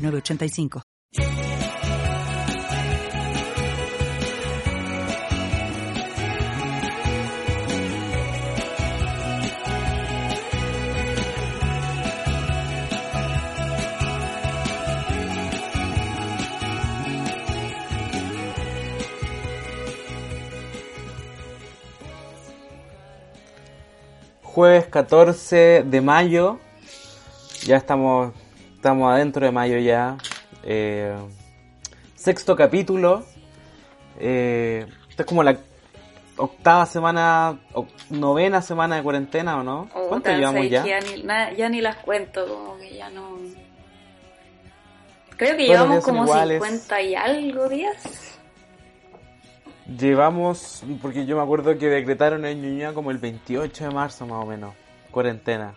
985. Jueves 14 de mayo, ya estamos Estamos adentro de mayo ya. Eh, sexto capítulo. Eh, esta es como la octava semana, novena semana de cuarentena, ¿o no? Oh, ¿Cuánto llevamos ya? Ya ni, las cuento, como que ya no... Creo que llevamos como 50 y algo días. Llevamos, porque yo me acuerdo que decretaron en Ñuñoa como el 28 de marzo más o menos, cuarentena.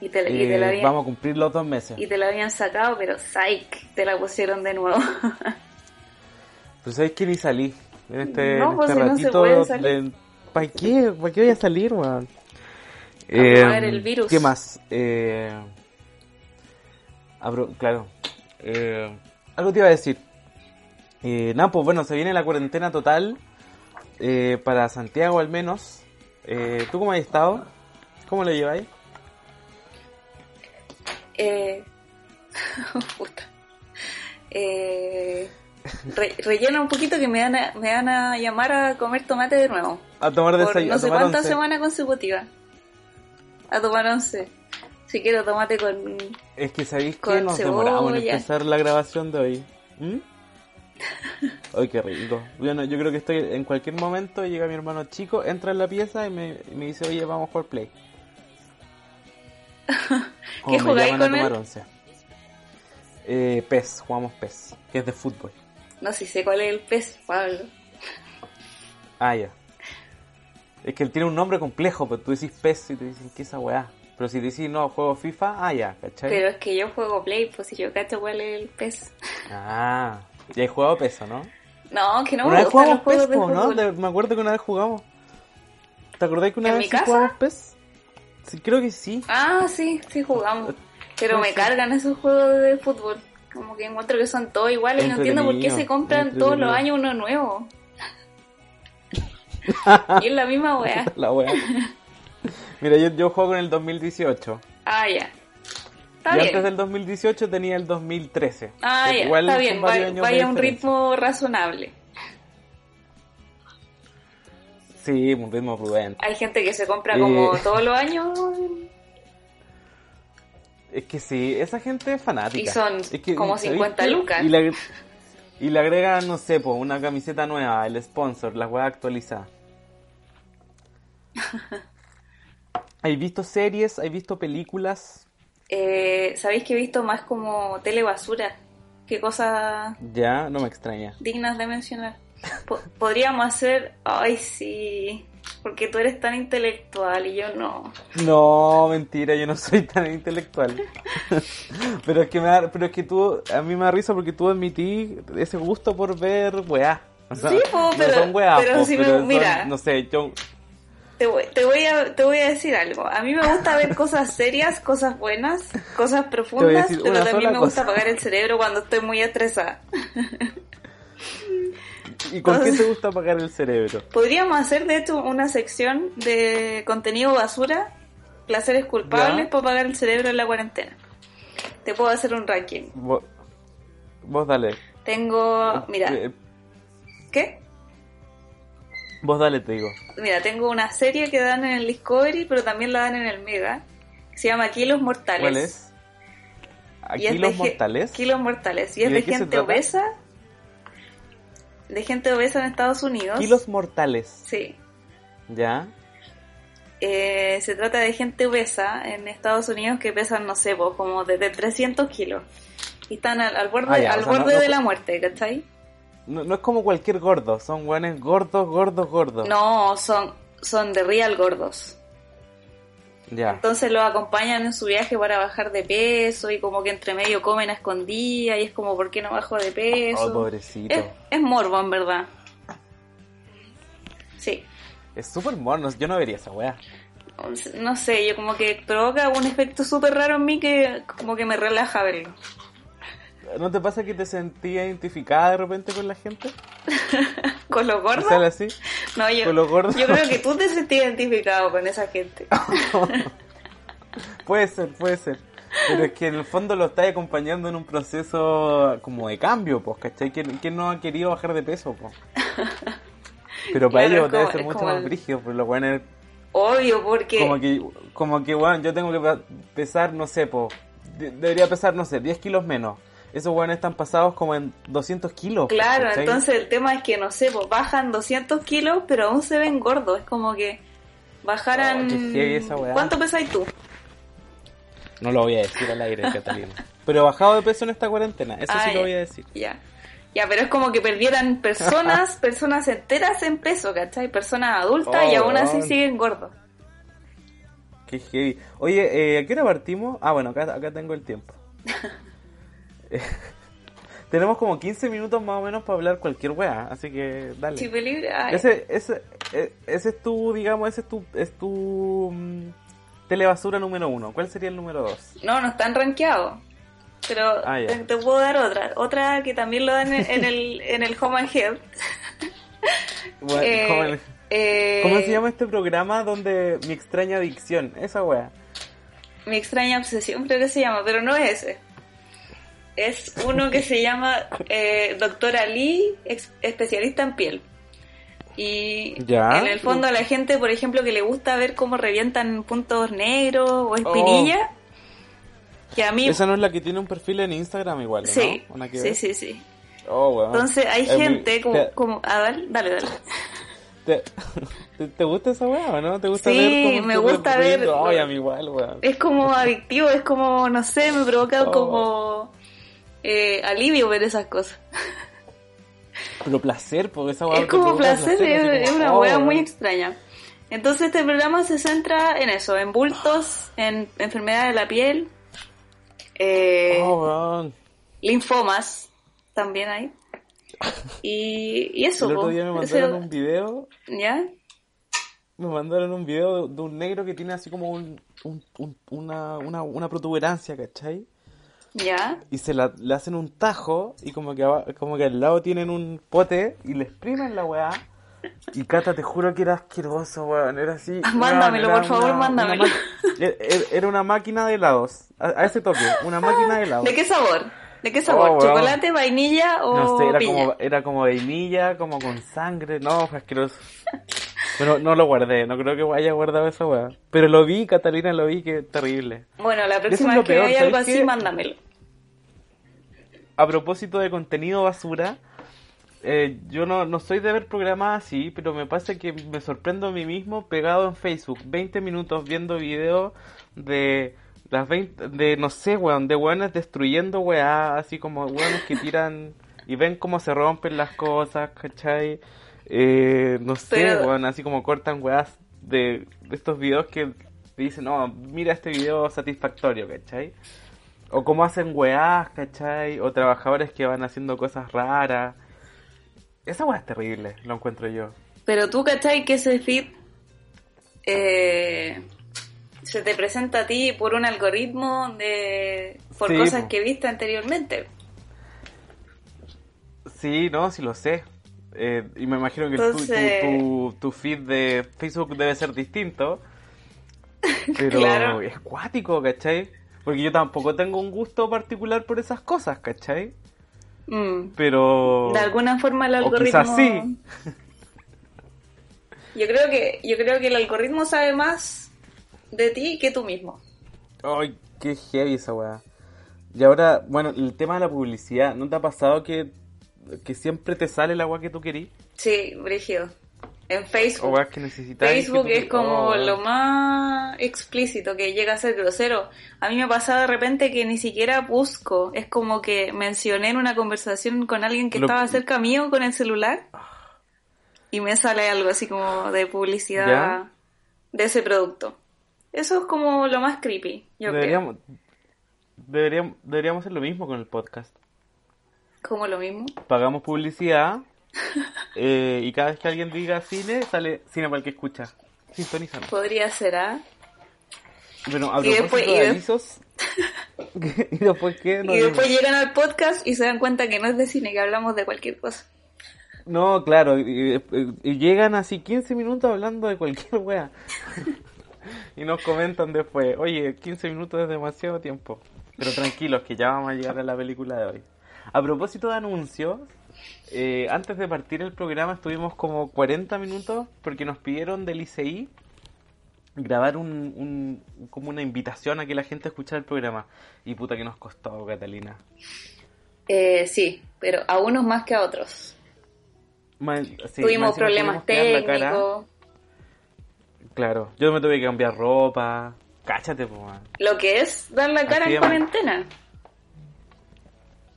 Y te, la habían, vamos a cumplir los dos meses. Y te la habían sacado, pero psych, te la pusieron de nuevo. pues sabes que ni salí. En este, no, pues ratito. No se ¿Para qué? ¿Para qué voy a salir, weón? Eh, a ver el virus. ¿Qué más? Eh, abro, claro. Eh, algo te iba a decir. Eh, nada, pues bueno, se viene la cuarentena total. Eh, para Santiago al menos. Eh, ¿Tú cómo has estado? ¿Cómo lo lleváis? Eh, puta. Eh, rellena un poquito que me van, a, me van a llamar a comer tomate de nuevo. A tomar desayuno. No sé cuántas semanas consecutivas. A tomar once. Si quiero tomate con. Es que sabéis que nos demoramos en empezar la grabación de hoy. ¿Mm? Ay, qué rico. Bueno, yo creo que estoy en cualquier momento. Llega mi hermano chico, entra en la pieza y me, me dice, oye, vamos a jugar play. ¿Qué jugáis con él? Eh, PES, jugamos PES, que es de fútbol. No, si sé cuál es el PES, Pablo. Ah, ya. Es que él tiene un nombre complejo, pero tú decís PES y te dicen, ¿qué es esa weá? Pero si te decís, no, juego FIFA, ah, ya, ¿cachai? Pero es que yo juego Play, pues si yo cacho cuál es el PES. Ah, ya he jugado PES, ¿no? No, que no me gustan los juegos PES, ¿no? me acuerdo que una vez jugamos. ¿Te acordás que una vez jugamos PES? Creo que sí. Ah, sí, sí jugamos. Pero me cargan esos juegos de fútbol. Como que encuentro que son todos iguales y no entiendo por qué se compran todos los años uno nuevo. y es la misma wea. la wea. Mira, yo, yo juego en el 2018. Ah, ya. y antes del 2018 tenía el 2013. Ah, ya. Igual está bien, vaya, a un ritmo razonable. Sí, un ritmo prudente. Hay gente que se compra como todos los años. Es que sí, esa gente es fanática. Y son como 50 lucas. Y le, y le agregan, no sé, pues, una camiseta nueva, el sponsor, la web actualizada. ¿Hay visto series? ¿Hay visto películas? Eh, ¿Sabéis que he visto más como telebasura? ¿Qué cosas... Ya, no me extraña. Dignas de mencionar podríamos hacer, ay sí, porque tú eres tan intelectual y yo no. No, mentira, yo no soy tan intelectual. pero es que me da, pero es que tú, a mí me da risa porque tú admití ese gusto por ver weá. sí, pero, son pero, si me, mira, no sé, yo te voy, te voy, a, te voy a decir algo. A mí me gusta ver cosas serias, cosas buenas, cosas profundas, pero también me gusta apagar el cerebro cuando estoy muy estresada. ¿Y con qué te gusta apagar el cerebro? Podríamos hacer, de hecho, una sección de contenido basura, placeres culpables para apagar el cerebro en la cuarentena. Te puedo hacer un ranking. Vos, dale. Tengo, mira. Eh, ¿Qué? Vos dale, te digo. Mira, tengo una serie que dan en el Discovery, pero también la dan en el Mega. Que se llama Kilos Mortales. ¿Cuál es? ¿Kilos Mortales? Kilos Mortales. Y es de gente obesa de gente obesa en Estados Unidos. Kilos mortales. Sí. ¿Ya? Eh, se trata de gente obesa en Estados Unidos que pesan, no sé, como desde 300 kilos. y están al, borde, al borde ah, de la muerte, ¿cachai? No, no es como cualquier gordo, son guanes gordos, gordos, gordos. No, son, son de real gordos. Entonces los acompañan en su viaje para bajar de peso y como que entre medio comen a escondidas y es como, ¿por qué no bajo de peso? Oh, pobrecito. Es, morbo, en verdad. Sí. Es súper morbo, yo no vería esa weá. No sé, yo como que provoca un efecto súper raro en mí que como que me relaja verlo. ¿No te pasa que te sentías identificada de repente con la gente? ¿Con los gordos? así? No, yo, yo creo que tú te sentías identificado con esa gente. puede ser, puede ser. Pero es que en el fondo lo estás acompañando en un proceso como de cambio, pues, ¿cachai? ¿Quién, no ha querido bajar de peso, pues? Pero para ellos debe ser mucho más brígido, pues lo bueno Obvio, porque... Como que, como que, bueno, yo tengo que pesar, no sé, pues, debería pesar, no sé, 10 kilos menos esos weones están pasados como en 200 kilos. Claro, entonces el tema es que, no sé, pues bajan 200 kilos, pero aún se ven gordos. Es como que bajaran... Oh, ¿Cuánto pesáis tú? No lo voy a decir al aire, Catalina. Pero bajado de peso en esta cuarentena, eso sí lo voy a decir. Ya. Ya, pero es como que perdieran personas, personas enteras en peso, ¿cachai? Personas adultas y oh, aún así siguen gordos. Qué heavy. Oye, eh, ¿a qué hora partimos? Ah, bueno, acá, acá tengo el tiempo. Tenemos como 15 minutos más o menos para hablar cualquier weá, así que dale. Ese, ese, e, ese es tu, digamos, ese es tu, es tu mm, telebasura número uno. ¿Cuál sería el número dos? No, no están rankeados. Pero ah, te, puedo dar otra. Otra que también lo dan en, el, en el Home and Health. Eh, eh, ¿Cómo se llama este programa donde mi extraña adicción? Esa weá. Mi extraña obsesión creo que se llama, pero no es ese es uno que se llama eh, Doctora Lee, especialista en piel. Y en el fondo a la gente, por ejemplo, que le gusta ver cómo revientan puntos negros o espinillas, oh. que a mí... Esa no es la que tiene un perfil en Instagram igual, sí, sí, sí, sí. Oh, Entonces hay gente como, como... A ver, dale, dale. ¿Te, te, gusta esa weá o no? ¿Te gusta sí, ver me gusta ver. Ay, a mí igual, weá. Es como adictivo, es como, no sé, me provoca oh. como eh, alivio ver esas cosas. Pero placer, porque esa Es como placer, es, una oh, muy extraña. Entonces este programa se centra en eso, en bultos, en enfermedades de la piel, eh, oh, linfomas también hay. Y, y eso. El otro día me mandaron un video. ¿Ya? Me mandaron un video de un negro que tiene así como un, una, una, una protuberancia, ¿cachai? ¿Ya? Y se la, le hacen un tajo y como que, como que al lado tienen un pote y le exprimen la weá. Y Cata, te juro que era asqueroso, weón. Era así. mándamelo, por favor, mándamelo. E, e, era una máquina de helados. A, ese toque, una máquina de helados. ¿De qué sabor? ¿De qué sabor? Oh, ¿Chocolate, vainilla o.? No sé, era, Como, era como vainilla, como con sangre. No, fue asqueroso. Pero no lo guardé, no creo que haya guardado esa weá. Pero lo vi, Catalina, lo vi, que terrible. Bueno, la próxima vez que haya algo así, mándamelo a propósito de contenido basura, eh, yo no, no soy de ver programas así, pero me pasa que me sorprendo a mí mismo pegado en Facebook, 20 minutos viendo videos de las 20, de no sé, weón, de weones destruyendo weá, así como weones que tiran y ven cómo se rompen las cosas, ¿cachai? Eh, no sé, weón, así como cortan weás de, de estos videos que dicen, no, mira este video satisfactorio, ¿cachai? O cómo hacen weás, ¿cachai? O trabajadores que van haciendo cosas raras. Esa weá es terrible, lo encuentro yo. Pero tú, ¿cachai? Que ese feed eh, se te presenta a ti por un algoritmo de por cosas que viste anteriormente. Sí, no, sí lo sé. Eh, y me imagino que tu, tu, feed de Facebook debe ser distinto. Pero es cuático, ¿cachai? Porque yo tampoco tengo un gusto particular por esas cosas, ¿cachai? Mm. Pero... De alguna forma el algoritmo... O sí. yo creo que yo creo que el algoritmo sabe más de ti que tú mismo. Ay, qué heavy esa weá. Y ahora, bueno, el tema de la publicidad, ¿no te ha pasado que, que siempre te sale la weá que tú querías? Sí, brígido. En Facebook. Facebook es como oh, lo más explícito que llega a ser grosero. A mí me pasa de repente que ni siquiera busco. Es como que mencioné en una conversación con alguien que estaba cerca mío con el celular y me sale algo así como de publicidad de ese producto. Eso es como lo más creepy, yo deberíamos, Deberíamos, deberíamos hacer lo mismo con el podcast. ¿Cómo lo mismo? Pagamos publicidad eh, y cada vez que alguien diga cine, sale cine para el que escucha. Sintonizan. Podría ser, ¿ah? Bueno, a y después, de avisos... ¿Y después qué? y después llegan al podcast y se dan cuenta que no es de cine, que hablamos de cualquier cosa. No, claro, y, llegan así 15 minutos hablando de cualquier wea. y nos comentan después, oye, 15 minutos es demasiado tiempo. Pero tranquilos, que ya vamos a llegar a la película de hoy. A propósito de anuncios, eh, antes de partir el programa estuvimos como 40 minutos porque nos pidieron del ICI grabar un, como una invitación a que la gente escuchara el programa. Y puta que nos costó, Catalina. Eh, sí, pero a unos más que a otros. Tuvimos problemas técnicos. Claro, yo me tuve que cambiar ropa. Cáchate, pues. Lo que es dar la cara en cuarentena.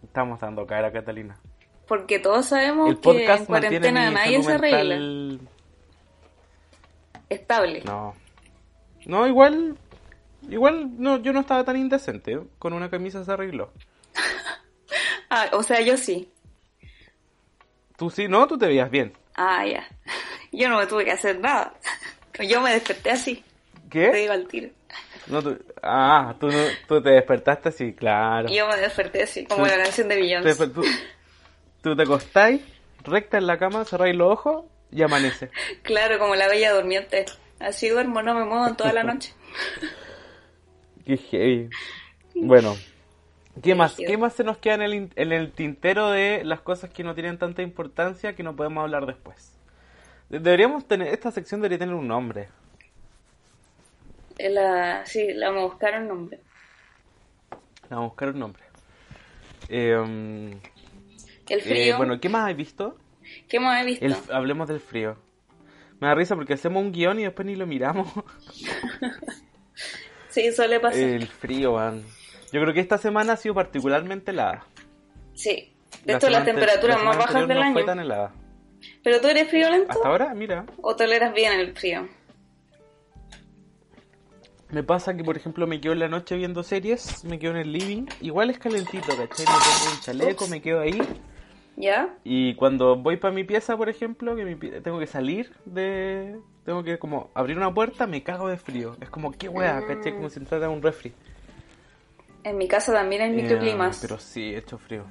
Estamos dando cara, Catalina. Porque todos sabemos que en cuarentena nadie se arregla. Estable. No. No, igual. Igual no, yo no estaba tan indecente. Con una camisa se arregló. ah, o sea, yo sí. Tú sí, no, tú te veías bien. Ah, ya. Yo no me tuve que hacer nada. Yo me desperté así. ¿Qué? Te iba al tiro. No, ah, tú, tú te despertaste así, claro. Yo me desperté así, como la canción de Beyoncé. Te, tú, te acostáis, recta en la cama, cerráis los ojos y amanece. Claro, como la bella durmiente. Así duermo, no me muevo en toda la noche. Qué heavy. Bueno, ¿qué más, ¿qué más se nos queda en el, en el tintero de las cosas que no tienen tanta importancia que no podemos hablar después? Deberíamos tener, esta sección debería tener un nombre. La, sí, la vamos a buscar un nombre. La vamos a buscar un nombre. Em, el frío. Eh, bueno, ¿qué más has visto? ¿Qué más he visto? hablemos del frío. Me da risa porque hacemos un guion y después ni lo miramos. sí, suele pasar. El frío, man. Yo creo que esta semana ha sido particularmente helada. Sí. De hecho, las temperaturas más bajas del no año. Fue tan helada. ¿Pero tú eres friolento? Hasta ahora, mira. ¿O toleras bien el frío? Me pasa que, por ejemplo, me quedo en la noche viendo series, me quedo en el living, igual es calentito, ¿cachai? Me pongo un chaleco, me quedo ahí. ¿Ya? Y cuando voy para mi pieza, por ejemplo, que tengo que salir de... Tengo que como abrir una puerta, me cago de frío. Es como, qué wea, ¿cachai? Como si entrara un refri. En mi casa también hay microclimas. Eh, pero sí, he hecho frío.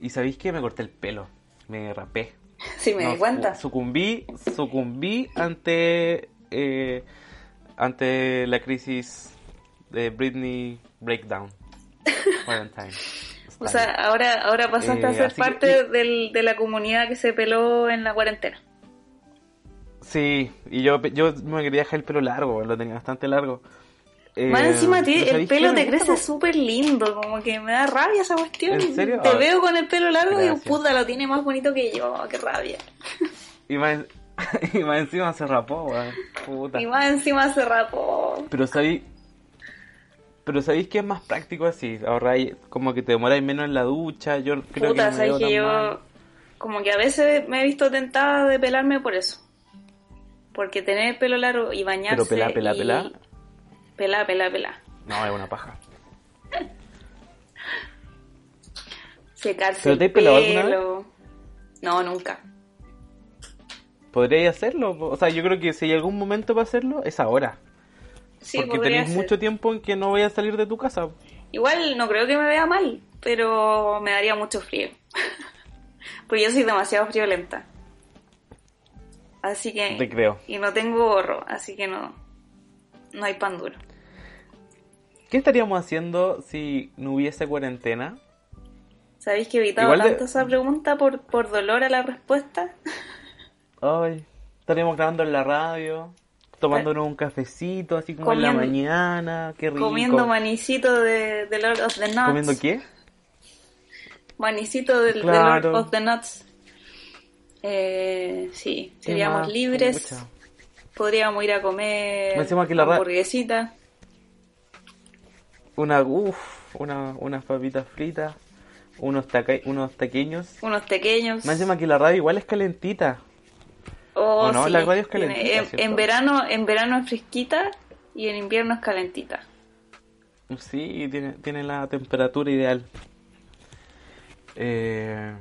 ¿Y sabéis que me corté el pelo? Me rapé. Sí, me di cuenta. Sucumbí, sucumbí ante... Eh, ante la crisis de Britney Breakdown. o sea, ahora, ahora pasaste a eh, ser parte de la comunidad que se peló en la cuarentena. Sí, y yo, yo me quería dejar el pelo largo, lo tenía bastante largo. Más eh, encima el pelo te crece súper lindo, como que me da rabia esa cuestión. Te ah, veo con el pelo largo y puta, lo tiene más bonito que yo, qué rabia. Y más, y más encima se rapó, weón. Puta. Y más encima se rapó. Pero sabéis. Pero sabéis que es más práctico así. Ahorráis, como que te demoráis menos en la ducha. Yo creo Puta, que. sabéis que yo. Como que a veces me he visto tentada de pelarme por eso. Porque tener el pelo largo y bañarse. Pero pelá, pelá, y... pelá. Pelá, pelá, pelá. No, es una paja. Secarse ¿Pero te el pelo. Alguna vez? No, nunca podríais hacerlo. O sea, yo creo que si hay algún momento para hacerlo, es ahora. Sí, Porque tenéis mucho tiempo en que no voy a salir de tu casa. Igual no creo que me vea mal, pero me daría mucho frío. Porque yo soy demasiado friolenta. Así que... Te creo. Y no tengo gorro, así que no, no hay pan duro. ¿Qué estaríamos haciendo si no hubiese cuarentena? ¿Sabéis que evitaba tanto esa pregunta por, por dolor a la respuesta? Ay, estaríamos grabando en la radio, tomándonos un cafecito así como en la mañana, qué rico. Comiendo manicito de, Lord of the Nuts. ¿Comiendo qué? Manicito de, Lord of the Nuts. Eh, sí, seríamos libres. Podríamos ir a comer una hamburguesita. Una, uff, una, unas papitas fritas, unos, unos pequeños. Unos pequeños. Más encima que la radio igual es calentita. Oh, no? La radio es calentita. En, verano, en verano es fresquita y en invierno es calentita. Sí, tiene, tiene la temperatura ideal. Eh,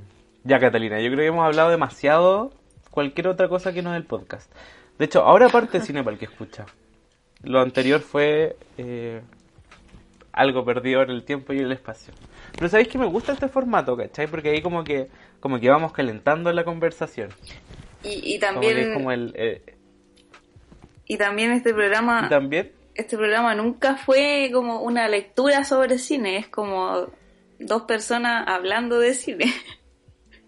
ya, Catalina, yo creo que hemos hablado demasiado cualquier otra cosa que no es el podcast. De hecho, ahora aparte cine para el que escucha. Lo anterior fue eh, algo perdido en el tiempo y el espacio. Pero sabéis que me gusta este formato, ¿cachai? Porque ahí como que como que vamos calentando la conversación. Y, también... Como el, eh, y también este programa... también? Este programa nunca fue como una lectura sobre cine, es como dos personas hablando de cine.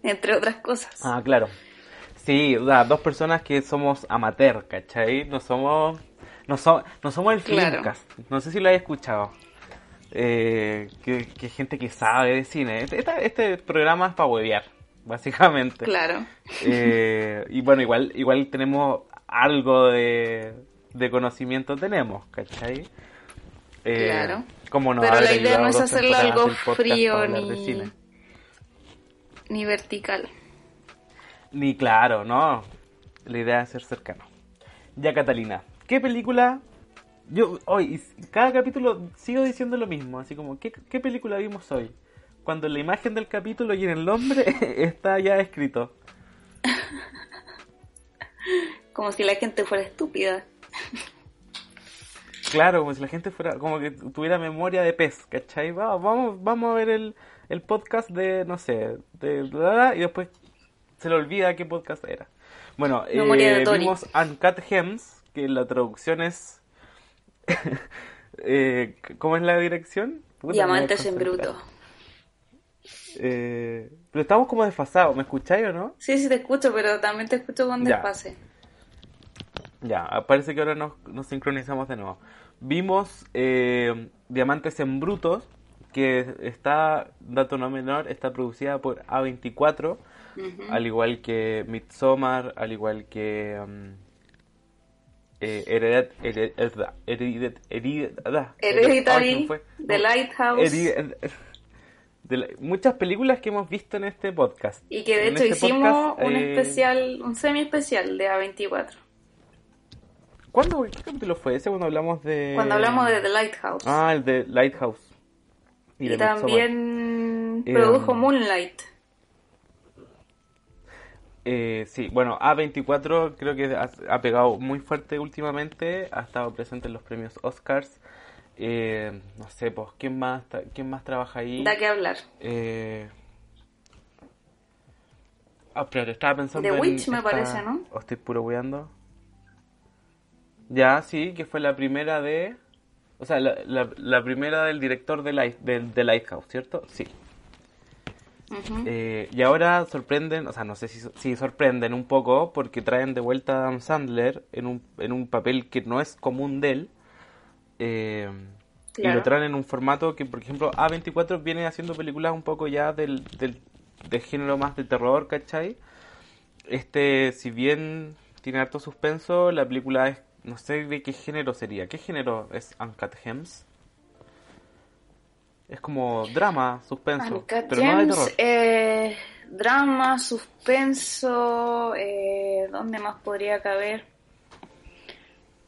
entre otras cosas. Ah, claro. Sí, dos personas que somos amateur, ¿cachai? No somos, no, no somos el Filmcast. No sé si lo hayas escuchado. Eh, que, gente que sabe de cine. Este, este programa es para huevear, básicamente. Claro. Eh, y bueno, igual, igual tenemos algo de, de conocimiento, tenemos, ¿cachai? Eh, claro. Como Pero la idea no es hacerlo algo frío ni ni vertical. Ni claro, no. La idea es ser cercano. Ya, Catalina, ¿qué película? Yo hoy, cada capítulo sigo diciendo lo mismo, así como, ¿qué, película vimos hoy? Cuando la imagen del capítulo y en el nombre está ya escrito. como si la gente fuera estúpida. Claro, como si la gente fuera, como que tuviera memoria de pez, ¿cachai? vamos, vamos a ver el, el podcast de, no sé, de y después se le olvida qué podcast era. Bueno, eh, vimos Uncut Gems, que la traducción es... eh, ¿Cómo es la dirección? Diamantes en bruto. Eh, pero estamos como desfasados, ¿me escucháis o no? Sí, sí te escucho, pero también te escucho con desfase. Ya, parece que ahora nos, nos sincronizamos de nuevo. Vimos eh, Diamantes en Brutos, que está, dato no menor, está producida por A24, al igual que Midsommar, al igual que um, eh, Hereditary, The Lighthouse. Muchas películas que hemos visto en este podcast. Y que de hecho este hicimos un eh, especial, un semi especial de A24. ¿Cuándo? ¿Qué capítulo fue ese cuando hablamos de...? Cuando hablamos de The Lighthouse. Ah, el de Lighthouse. Y, también produjo Moonlight. Eh, sí, bueno, A24 creo que ha, pegado muy fuerte últimamente, ha estado presente en los premios Oscars. Eh, no sé, pues, ¿quién más, quién más trabaja ahí? Da que hablar. Eh... Ah, pero estaba pensando The Witch me parece, ¿no? ¿O estoy puro weando? Ya, sí, que fue la primera de... O sea, la, la, primera del director de, Light, de, Lighthouse, ¿cierto? Sí. Eh, y ahora sorprenden, o sea, no sé si, si, sorprenden un poco porque traen de vuelta a Adam Sandler en un, en un papel que no es común de él. Eh, y lo traen en un formato que, por ejemplo, A24 viene haciendo películas un poco ya del, del, del género más de terror, ¿cachai? Este, si bien tiene harto suspenso, la película es no sé de qué género sería. ¿Qué género es Uncut Gems? Es como drama, suspenso. pero no de terror. Eh, drama, suspenso. Eh, ¿Dónde más podría caber?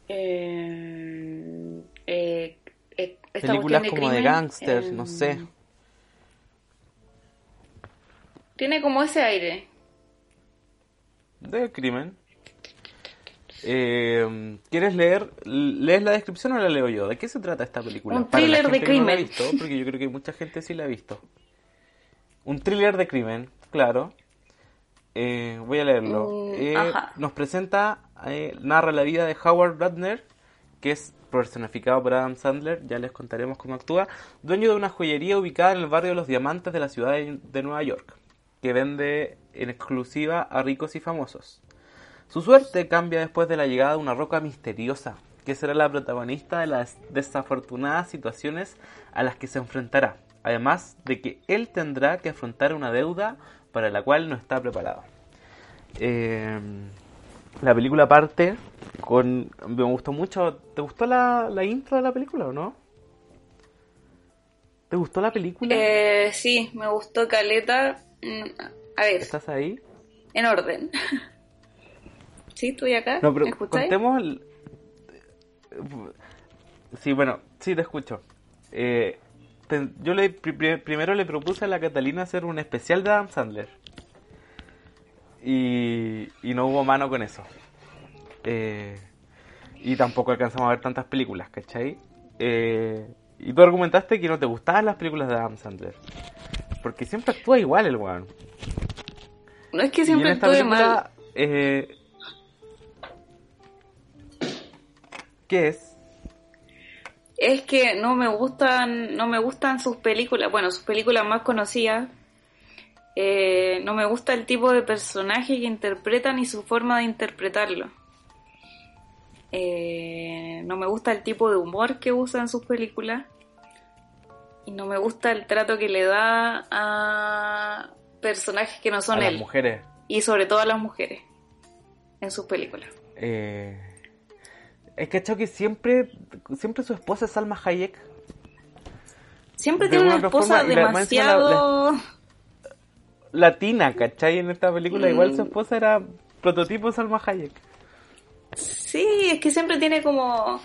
Eh, eh, eh Películas como de gangsters, no sé. Tiene como ese aire. De crimen. Eh, ¿Quieres leer? ¿Lees la descripción o la leo yo? ¿De qué se trata esta película? Un thriller de crimen. la visto, porque yo creo que mucha gente sí la ha visto. Un thriller de crimen, claro. Eh, voy a leerlo. Mm, eh, nos presenta, eh, narra la vida de Howard Ratner, que es personificado por Adam Sandler, ya les contaremos cómo actúa, dueño de una joyería ubicada en el barrio de los Diamantes de la ciudad de Nueva York, que vende en exclusiva a ricos y famosos. Su suerte cambia después de la llegada de una roca misteriosa, que será la protagonista de las desafortunadas situaciones a las que se enfrentará, además de que él tendrá que afrontar una deuda para la cual no está preparado. Eh, la película parte con... Me gustó mucho. ¿Te gustó la, la intro de la película o no? ¿Te gustó la película? Eh, sí, me gustó Caleta. Mm, a ver. ¿Estás ahí? En orden. ¿Sí? ¿Estoy acá? No, pero contemos... Sí, bueno, sí, te escucho. Eh, yo le, primero le propuse a la Catalina hacer un especial de Adam Sandler. Y, y no hubo mano con eso. Eh, y tampoco alcanzamos a ver tantas películas, ¿cachai? Eh, y tú argumentaste que no te gustaban las películas de Adam Sandler. Porque siempre actúa igual el weón. No es que siempre actúe mal. Eh, ¿Qué es? Es que no me gustan, no me gustan sus películas, bueno, sus películas más conocidas. Eh, no me gusta el tipo de personaje que interpretan y su forma de interpretarlo. Eh, no me gusta el tipo de humor que usa en sus películas. Y no me gusta el trato que le da a personajes que no son a él. Las mujeres. Y sobre todo a las mujeres en sus películas. Eh, es que hecho que siempre, siempre su esposa es Salma Hayek. Siempre tiene una esposa demasiado... latina, ¿cachai? En esta película igual su mm. esposa era prototipo Salma Hayek. Sí, es que siempre tiene como...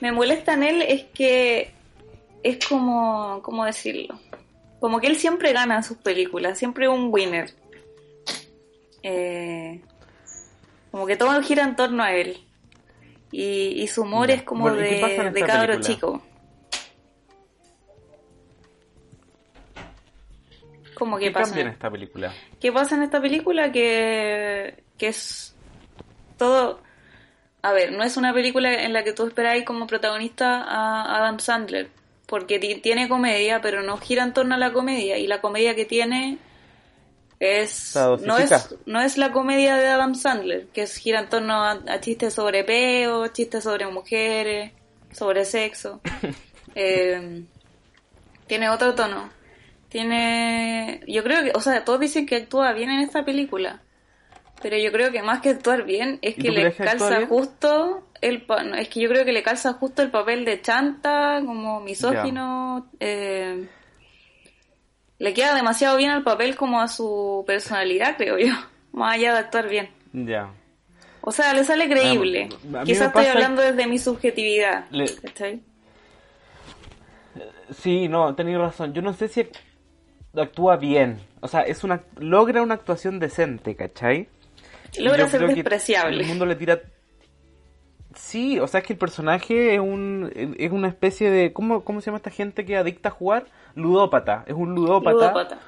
Me molesta en él es que es como... ¿Cómo decirlo? Como que él siempre gana en sus películas, siempre un winner. Eh, como que todo gira en torno a él. Y, su humor es como de, de cabro chico. ¿Cómo que ¿Qué pasa? en esta película? ¿Qué pasa en esta película? Que, que es todo... A ver, no es una película en la que tú esperáis como protagonista a Adam Sandler, porque tiene comedia, pero no gira en torno a la comedia, y la comedia que tiene es no es no es la comedia de Adam Sandler, que es, gira en torno a, chistes sobre peo, chistes sobre mujeres, sobre sexo. Eh, tiene otro tono. Tiene, yo creo que, o sea, todos dicen que actúa bien en esta película, pero yo creo que más que actuar bien es que le calza justo el, es que yo creo que le calza justo el papel de chanta, como misógino. Eh, le queda demasiado bien al papel como a su personalidad, creo yo, más allá de actuar bien. Ya. O sea, le sale creíble. Quizás estoy hablando desde mi subjetividad. Sí, no, tenéis razón. Yo no sé si actúa bien. O sea, es una logra una actuación decente, ¿cachai? Logra ser despreciable. El mundo le tira Sí, o sea, es que el personaje es, un, es una especie de... ¿cómo, ¿Cómo se llama esta gente que adicta a jugar? Ludópata. Es un ludópata.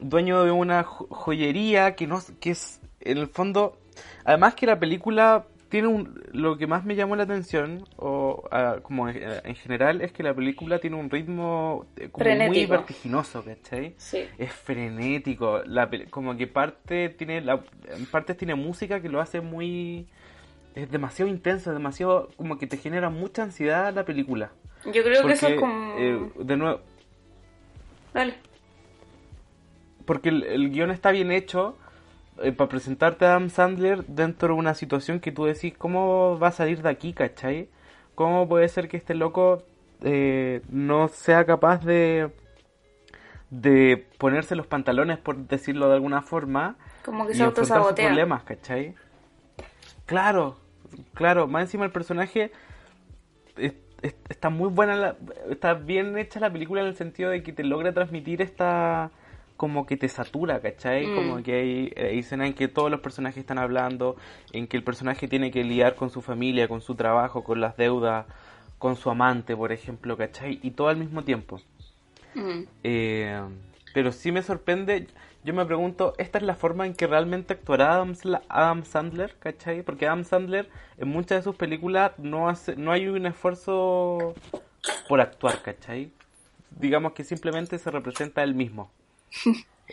Dueño de una joyería que, no, que es, en el fondo... Además que la película tiene un... Lo que más me llamó la atención, o como en, general, es que la película tiene un ritmo eh, como muy vertiginoso, ¿cachai? Sí. Es frenético. La, como que parte tiene... La, en partes tiene música que lo hace muy es demasiado intenso, demasiado como que te genera mucha ansiedad la película. Yo creo que eso es como... Eh, de nuevo... Dale. Porque el, guion está bien hecho eh, para presentarte a Adam Sandler dentro de una situación que tú decís, ¿cómo va a salir de aquí, cachai? ¿Cómo puede ser que este loco eh, no sea capaz de de ponerse los pantalones, por decirlo de alguna forma, como que se autosabotea. problemas, ¿cachai? Claro, claro, más encima el personaje está muy buena, está bien hecha la película en el sentido de que te logra transmitir esta como que te satura, ¿cachai? Mm. Como que hay, hay escenas en que todos los personajes están hablando, en que el personaje tiene que lidiar con su familia, con su trabajo, con las deudas, con su amante, por ejemplo, ¿cachai? Y todo al mismo tiempo. Mm. Eh, pero sí me sorprende, yo me pregunto, ¿esta es la forma en que realmente actuará Adam, Sandler? ¿Cachai? Porque Adam Sandler en muchas de sus películas no, hace, no hay un esfuerzo por actuar, ¿cachai? Digamos que simplemente se representa él mismo.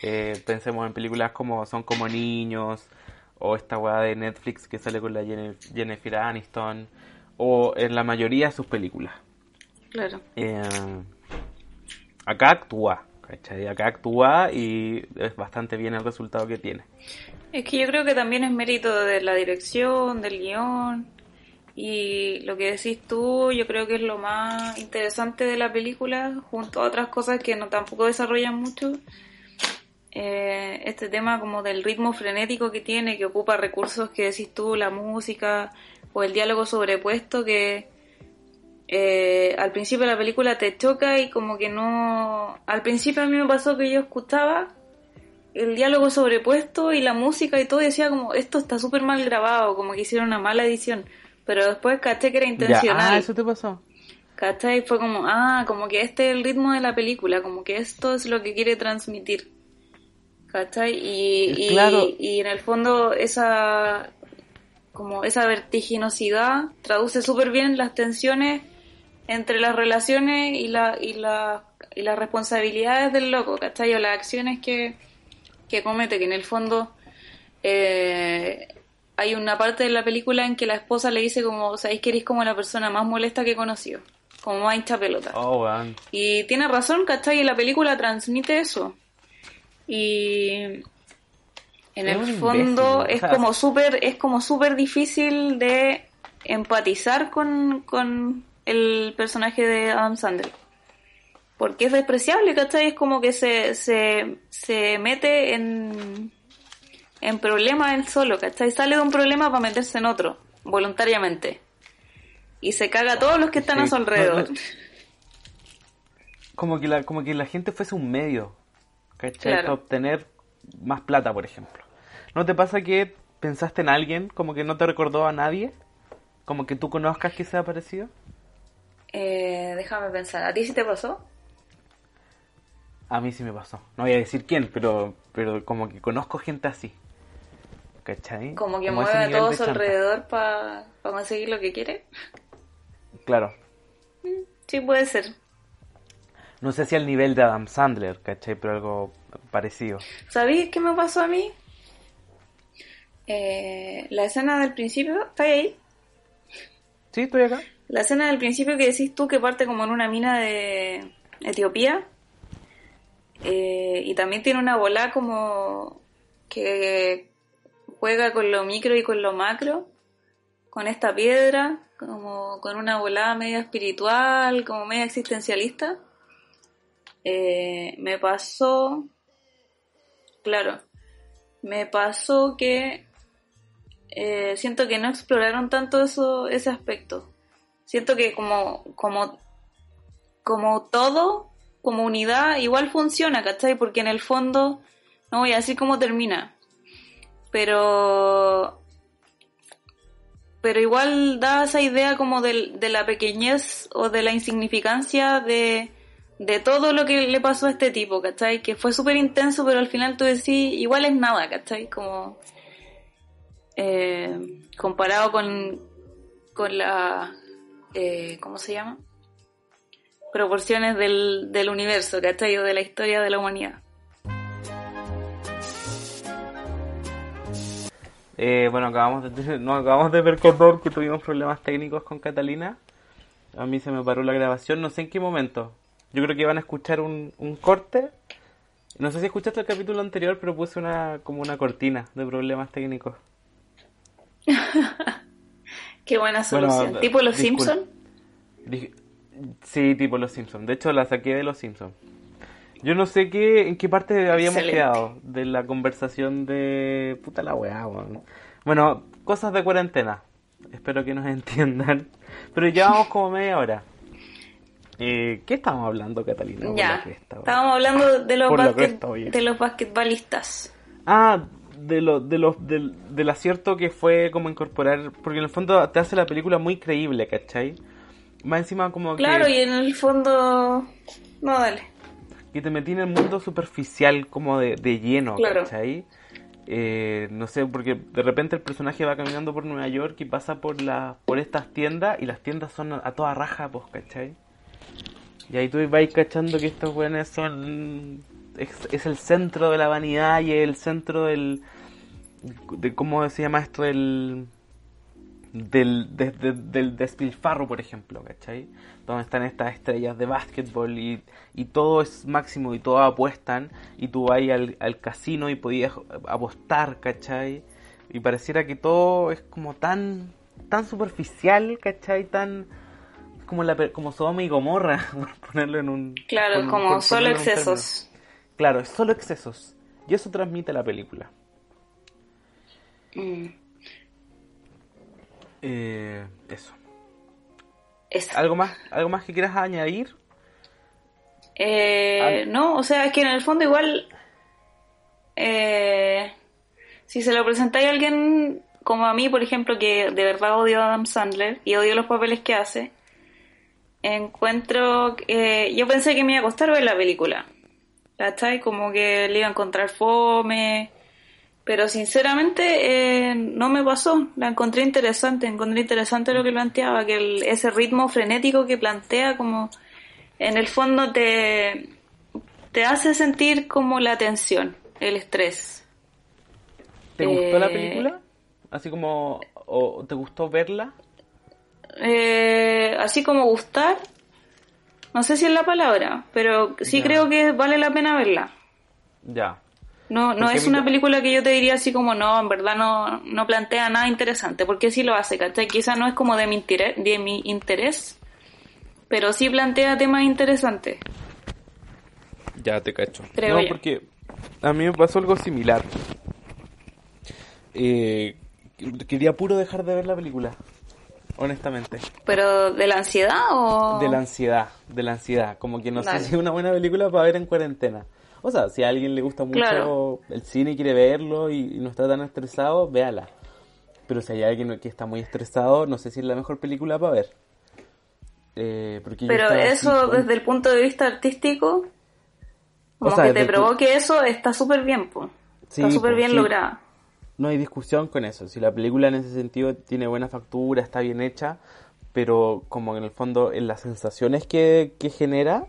Eh, pensemos en películas como Son como niños, o esta weá de Netflix que sale con la Jennifer Aniston, o en la mayoría de sus películas. Claro. Eh, acá actúa, ¿cachai? Acá actúa y es bastante bien el resultado que tiene. Es que yo creo que también es mérito de la dirección, del guion. Y lo que decís tú, yo creo que es lo más interesante de la película, junto a otras cosas que no tampoco desarrollan mucho. Eh, este tema como del ritmo frenético que tiene, que ocupa recursos que decís tú, la música o el diálogo sobrepuesto que eh, al principio la película te choca y como que no... Al principio a mí me pasó que yo escuchaba el diálogo sobrepuesto y la música y todo y decía como esto está súper mal grabado, como que hicieron una mala edición. Pero después caché que era intencional. ah, eso te pasó. ¿Cachai? Fue como, ah, como que este es el ritmo de la película, como que esto es lo que quiere transmitir. ¿Cachai? Y, y, y en el fondo esa como esa vertiginosidad traduce súper bien las tensiones entre las relaciones y, la, y, la, y las responsabilidades del loco, ¿cachai? O las acciones que, que comete, que en el fondo eh, hay una parte de la película en que la esposa le dice como, sabéis que eres como la persona más molesta que he conocido, como más hincha pelota. Oh, y tiene razón, ¿cachai? Y la película transmite eso. Y en el fondo es como súper es como súper difícil de empatizar con, con el personaje de Adam Sandler. Porque es despreciable, ¿cachai? Es como que se, se, se mete en, en problemas él solo, ¿cachai? Sale de un problema para meterse en otro, voluntariamente. Y se caga a todos los que están a su alrededor. como, que la, como que la gente fuese un medio, ¿cachai? Para obtener más plata, por ejemplo. ¿No te pasa que pensaste en alguien como que no te recordó a nadie? Como que tú conozcas que se ha parecido? Eh, déjame pensar, ¿a ti sí te pasó? A mí sí me pasó. No voy a decir quién, pero, pero como que conozco gente así. ¿Cachai? Como que mueve a todo su alrededor para conseguir lo que quiere. Claro. Mm, sí, puede ser. No sé si al nivel de Adam Sandler, ¿cachai? Pero algo parecido. ¿Sabéis qué me pasó a mí? Eh, la escena del principio, ¿está ahí? Sí, estoy acá. La escena del principio que decís tú que parte como en una mina de Etiopía. Eh, y también tiene una bola como que juega con lo micro y con lo macro, con esta piedra, como con una bola media espiritual, como media existencialista. Eh, me pasó, claro, me pasó que eh, siento que no exploraron tanto eso, ese aspecto. Siento que como, como, como todo, como unidad, igual funciona, ¿cachai? Porque en el fondo, no voy a decir cómo termina, pero pero igual da esa idea como de, de la pequeñez o de la insignificancia de, de todo lo que le pasó a este tipo, ¿cachai? Que fue súper intenso, pero al final tú decís, igual es nada, ¿cachai? Como eh, comparado con, con la, eh, ¿cómo se llama? Proporciones del, del universo, ¿cachai? O de la historia de la humanidad. Eh, bueno, acabamos de, no, acabamos de ver con que tuvimos problemas técnicos con Catalina. A mí se me paró la grabación, no sé en qué momento. Yo creo que van a escuchar un, un corte. No sé si escuchaste el capítulo anterior, pero puse una como una cortina de problemas técnicos. Qué buena solución. ¿Tipo Los Simpson? Sí, tipo Los Simpson. De hecho, la saqué de Los Simpson. Yo no sé qué, en qué parte habíamos quedado de la conversación de... Puta la weá, Bueno, cosas de cuarentena. Espero que nos entiendan. Pero llevamos como media hora. Eh, ¿Qué estábamos hablando, Catalina? Ya, estábamos hablando de los, de los basquetbolistas. Ah, de lo, de los, del, acierto que fue como incorporar, porque en el fondo te hace la película muy creíble, ¿cachai? Más encima como claro, y en el fondo... No, dale. Y te metí en el mundo superficial como de, de lleno, claro. ¿cachai? Eh, no sé, porque de repente el personaje va caminando por Nueva York y pasa por la, por estas tiendas y las tiendas son a, toda raja, pues, ¿cachai? Y ahí tú vas cachando que estos buenos son es, el centro de la vanidad y el centro del de cómo se llama esto del del, del despilfarro, por ejemplo, ¿cachai? Donde están estas estrellas de básquetbol y, y todo es máximo y todos apuestan y tú vas al, al casino y podías apostar, ¿cachai? Y pareciera que todo es como tan, tan superficial, ¿cachai? Tan como la como Sodoma y Gomorra, por ponerlo en un... Claro, como solo excesos. Claro, es solo excesos. Y eso transmite la película. Mm. Eh, eso. ¿Algo más, ¿Algo más que quieras añadir? Eh, no, o sea, es que en el fondo igual, eh, si se lo presentáis a alguien como a mí, por ejemplo, que de verdad odio a Adam Sandler y odio los papeles que hace, encuentro, eh, yo pensé que me iba a costar ver la película, ¿cachai? Como que le iba a encontrar fome, pero sinceramente eh, no me pasó, la encontré interesante, encontré interesante lo que planteaba, que ese ritmo frenético que plantea como en el fondo te, te hace sentir como la tensión, el estrés. ¿Te gustó la eh, película? Así como, o ¿te gustó verla? Eh, así como gustar, no sé si es la palabra, pero sí creo que vale la pena verla. Ya. No, no es una película que yo te diría así como, no, en verdad no, no plantea nada interesante, porque sí lo hace, ¿cachai? Quizá no es como de mi, interés, de mi interés, pero sí plantea temas interesantes. Ya te cacho. no, porque a mí me pasó algo similar. Eh, quería puro dejar de ver la película, honestamente. ¿Pero de la ansiedad o...? De la ansiedad, de la ansiedad. Como que no sé si es una buena película para ver en cuarentena. O sea, si a alguien le gusta mucho el cine y quiere verlo y, no está tan estresado, véala. Pero si hay alguien que está muy estresado, no sé si es la mejor película para ver. Eh, Pero eso desde el punto de vista artístico, como que te provoque eso, está súper bien, pues. está súper bien lograda. No hay discusión con eso. Si la película en ese sentido tiene buena factura, está bien hecha, pero como en el fondo en las sensaciones que, que genera,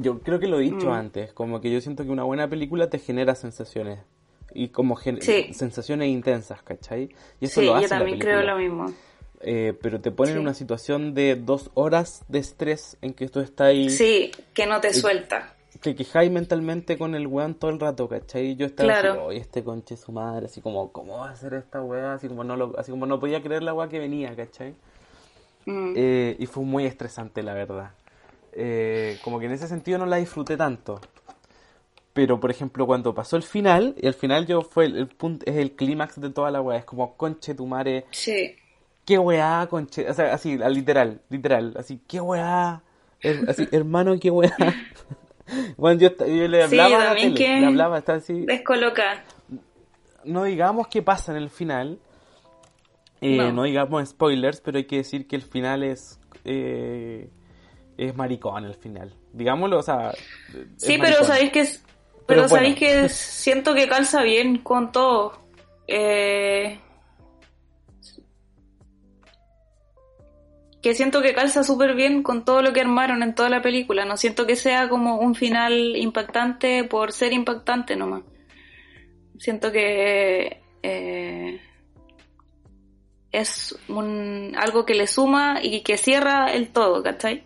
yo creo que lo he dicho mm. antes, como que yo siento que una buena película te genera sensaciones y como sensaciones intensas, ¿cachai? Y eso lo hace yo también creo lo mismo. Eh, pero te pone en una situación de dos horas de estrés en que tú estás ahí. Sí, que no te suelta. Que quejáis mentalmente con el weón todo el rato, ¿cachai? Yo estaba claro. así, este conche su madre, así como, ¿cómo va a ser esta weá? Así como no, lo, así como no podía creer la weá que venía, ¿cachai? Mm. Eh, y fue muy estresante, la verdad. Eh, como que en ese sentido no la disfruté tanto. Pero, por ejemplo, cuando pasó el final, y el final yo fue el, punto, es el clímax de toda la weá, es como conche tu madre. Sí. Qué weá, conche, o sea, así, literal, literal, así, qué weá, así, hermano, qué weá. bueno, yo, le hablaba a la tele, le hablaba, está así. Descoloca. No digamos qué pasa en el final, eh, no. no. digamos spoilers, pero hay que decir que el final es... Eh, es maricón al final. Digámoslo, o sea. Sí, pero sabéis que. Pero, sabéis que siento que calza bien con todo. Eh, que siento que calza súper bien con todo lo que armaron en toda la película. No siento que sea como un final impactante por ser impactante nomás. Siento que eh, es un, algo que le suma y que cierra el todo, ¿cachai?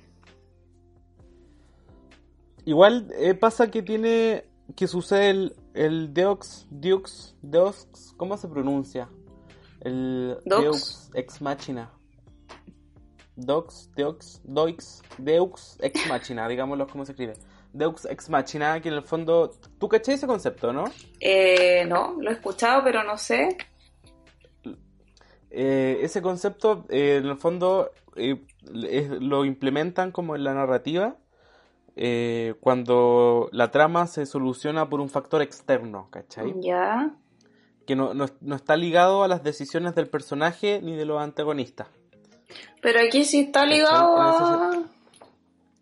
Igual eh, pasa que tiene que sucede el, el Deox, Deux, Deox, ¿cómo se pronuncia? El Deux ex machina. Dox, Deox, Doix, Deux ex machina, digámoslo como se escribe. Deux ex machina, que en el fondo, ¿tú caché ese concepto, no? Eh, no, lo he escuchado, pero no sé. Eh, ese concepto, eh, en el fondo, lo implementan como en la narrativa eh, cuando la trama se soluciona por un factor externo, ¿cachai? Ya. Que no, no, está ligado a las decisiones del personaje ni de los antagonistas. Pero aquí sí está ligado a...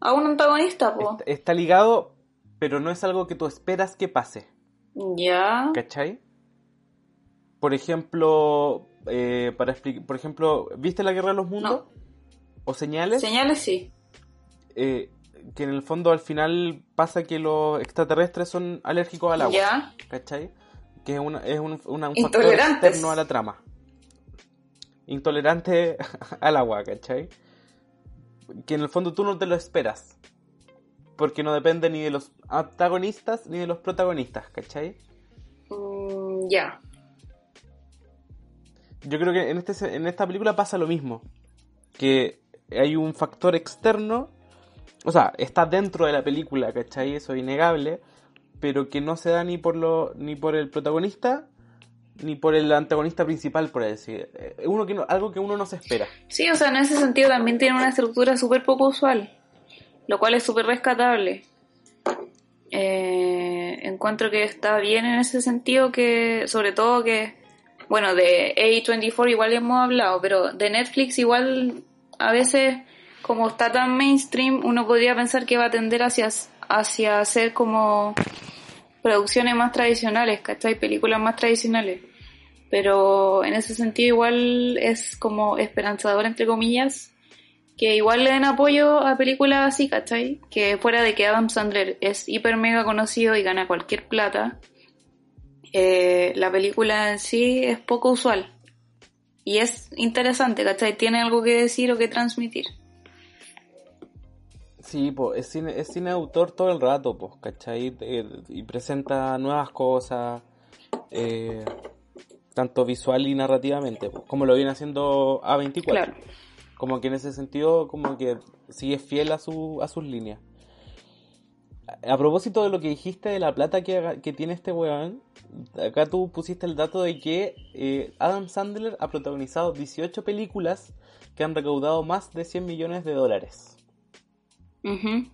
a, un antagonista, po. Está, ligado, pero no es algo que tú esperas que pase. Ya. ¿Cachai? Por ejemplo, eh, para por ejemplo, ¿viste la Guerra de los Mundos? ¿O señales? Señales sí. Eh, que en el fondo al final pasa que los extraterrestres son alérgicos al agua. ¿Ya? ¿Cachai? Que es, una, es un, una, un factor externo a la trama. intolerante al agua, ¿cachai? Que en el fondo tú no te lo esperas. Porque no depende ni de los antagonistas ni de los protagonistas, ¿cachai? Mm, ya. Yo creo que en, este, en esta película pasa lo mismo. Que hay un factor externo. O sea, está dentro de la película, ¿cachai? Eso es innegable. Pero que no se da ni por, lo, ni por el protagonista ni por el antagonista principal, por decir. Eh, uno que algo que uno no se espera. Sí, o sea, en ese sentido también tiene una estructura súper poco usual, lo cual es súper rescatable. Eh, encuentro que está bien en ese sentido que, sobre todo que, bueno, de A24 igual hemos hablado, pero de Netflix igual a veces, como está tan mainstream, uno podría pensar que va a tender hacia, hacia ser como producciones más tradicionales, ¿cachai? Películas más tradicionales. Pero en ese sentido igual es como esperanzador, entre comillas, que igual le den apoyo a películas así, ¿cachai? Que fuera de que Adam Sandler es hiper mega conocido y gana cualquier plata, eh, la película en sí es poco usual. Y es interesante, ¿cachai? Tiene algo que decir o que transmitir. Sí, pues es cine, es cine autor todo el rato, pues, ¿cachai? y presenta nuevas cosas, eh, tanto visual y narrativamente, pues, como lo viene haciendo A24. Claro. Como que en ese sentido, como que sigue fiel a, su, a sus líneas. A propósito de lo que dijiste de la plata que, que tiene este weón, acá tú pusiste el dato de que eh, Adam Sandler ha protagonizado 18 películas que han recaudado más de 100 millones de dólares.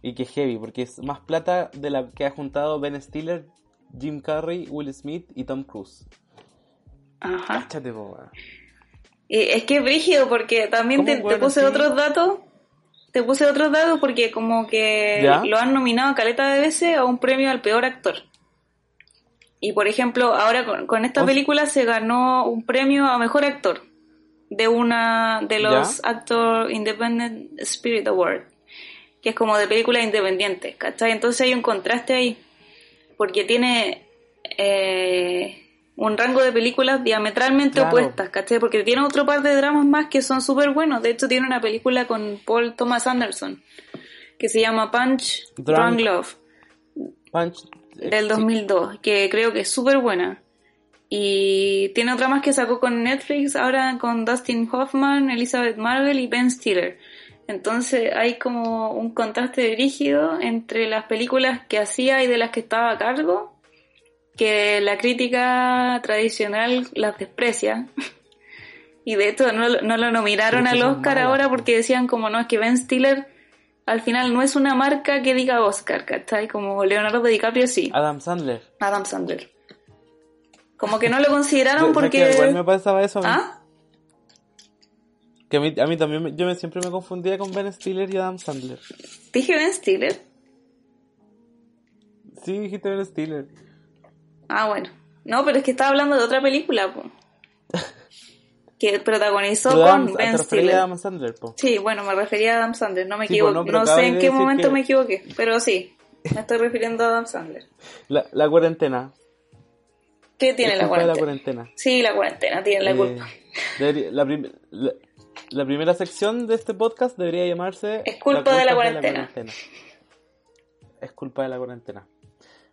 Y que heavy, porque es más plata de la que ha juntado Ben Stiller, Jim Carrey, Will Smith y Tom Cruise. Ajá. es que es brígido porque también te, puse otros datos. Te puse otros datos porque como que lo han nominado a caleta de veces a un premio al peor actor. Y por ejemplo, ahora con, esta película se ganó un premio a mejor actor de una de los Actor Independent Spirit Award que es como de películas independientes, ¿cachai? Entonces hay un contraste ahí, porque tiene eh, un rango de películas diametralmente opuestas, ¿cachai? Porque tiene otro par de dramas más que son súper buenos. De hecho, tiene una película con Paul Thomas Anderson que se llama Punch Drunk, Love. Punch. Eh, del 2002, que creo que es súper buena. Y tiene otra más que sacó con Netflix ahora con Dustin Hoffman, Elizabeth Marvel y Ben Stiller. Entonces hay como un contraste rígido entre las películas que hacía y de las que estaba a cargo, que la crítica tradicional las desprecia. y de hecho no, no lo nominaron al Oscar ahora porque decían como no, es que Ben Stiller al final no es una marca que diga Oscar, ¿cachai? Como Leonardo DiCaprio sí. Adam Sandler. Adam Sandler. Como que no lo consideraron porque... Igual me pasaba eso. ¿Ah? Que a mí, a mí también, yo me, siempre me confundía con Ben Stiller y Adam Sandler. ¿Dije Ben Stiller? Sí, dijiste Ben Stiller. Ah, bueno. No, pero es que estaba hablando de otra película, po. que protagonizó con Ben Stiller. A Adam Sandler, po. Sí, bueno, me refería a Adam Sandler, no me equivoco. no, sé en qué momento me equivoqué, pero sí, me estoy refiriendo a Adam Sandler. La, la cuarentena. ¿Qué tiene la cuarentena? la cuarentena? Sí, la cuarentena tiene la eh, culpa. la, la, la primera sección de este podcast debería llamarse... Es culpa, de, la cuarentena. Es culpa de la cuarentena.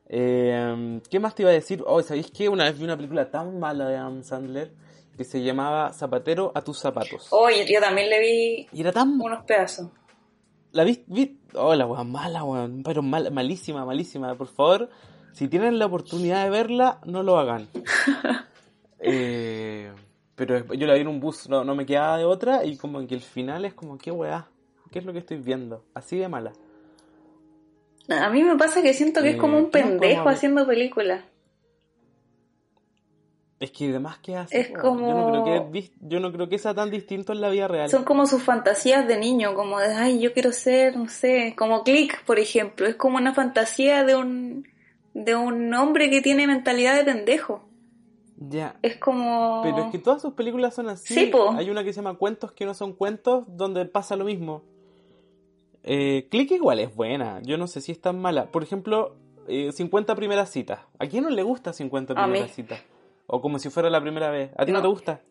Eh, ¿Qué más te iba a decir? Oh, ¿sabéis qué? Una vez vi una película tan mala de Adam Sandler que se llamaba Zapatero a tus zapatos. Oye, yo también le vi y era tan... unos pedazos. ¿La vi? vi... Oh, la weón, mala, weón. Pero mal, malísima, malísima. Por favor, si tienen la oportunidad de verla, no lo hagan. eh... Pero yo la vi en un bus, no, no me quedaba de otra y como que el final es como, qué weá, ¿qué es lo que estoy viendo? Así de mala. A mí me pasa que siento que es como un eh, pendejo haciendo películas. Es que además que hace. Es como... Yo no, creo que, yo no creo que sea tan distinto en la vida real. Son como sus fantasías de niño, como de, ay, yo quiero ser, no sé, como Click, por ejemplo. Es como una fantasía de un, de un hombre que tiene mentalidad de pendejo. Ya. Es como. Pero es que todas sus películas son así. Sí, Hay una que se llama Cuentos que no son cuentos, donde pasa lo mismo. Eh, Click igual es buena. Yo no sé si es tan mala. Por ejemplo, 50 eh, primeras citas. ¿A quién no le gusta 50 primeras citas? O como si fuera la primera vez. ¿A ti no, te gusta?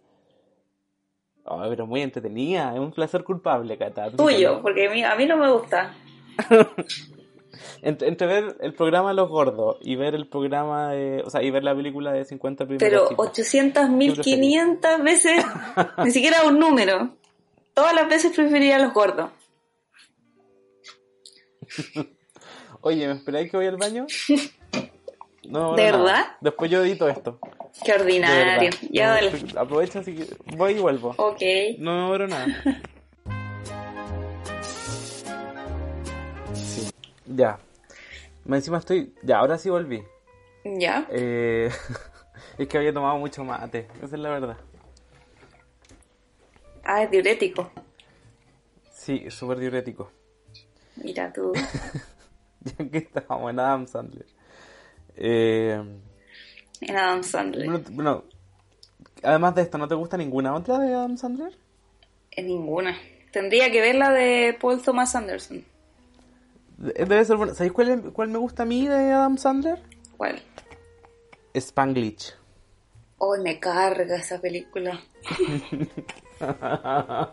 Oh, pero muy entretenida, es un placer culpable, Cata. Tuyo, porque a mí, a mí no me gusta. entre, ver el programa Los Gordos y ver el programa de, o sea, y ver la película de 50 primeras Pero 800, 1500 veces, ni siquiera un número. Todas las veces preferiría Los Gordos. Oye, ¿me esperáis que voy al baño? No, ¿De verdad? Después yo edito esto. Qué ordinario. Ya así que voy y vuelvo. Ok. No me muero nada. Ya. Encima estoy. Ya, ahora sí volví. Ya. Eh... es que había tomado mucho mate. Esa es la verdad. Ah, es diurético. Sí, súper diurético. Mira tú. ya que estábamos en Adam Sandler. Eh, en Adam Sandler. Bueno, además de esto, ¿no te gusta ninguna otra de Adam Sandler? En ninguna. Tendría que ver la de Paul Thomas Anderson. Debe ser buena. ¿Sabéis cuál, cuál me gusta a mí de Adam Sandler? ¿Cuál? Spanglish. Oh, me carga esa película. La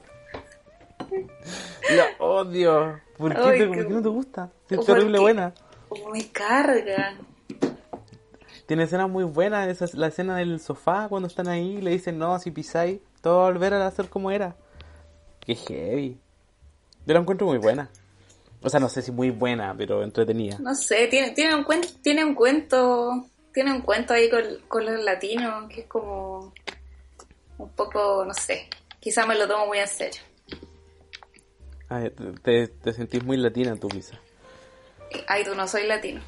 odio. ¿Por qué, no te gusta? Es terrible buena. me carga. Tiene escenas muy buenas. Esa, la escena del sofá cuando están ahí le dicen no, si pisáis, todo va a volver a ser como era. Qué heavy. Yo la encuentro muy buena. O sea, no sé si muy buena, pero entretenida. No sé, tiene, tiene, un, cuento, tiene un cuento. Tiene un cuento ahí con, con los latinos que es como. Un poco, no sé. Quizá me lo tomo muy en serio. Ay, te, te, sentís muy latina tú, Lisa. Ay, tú no soy latino.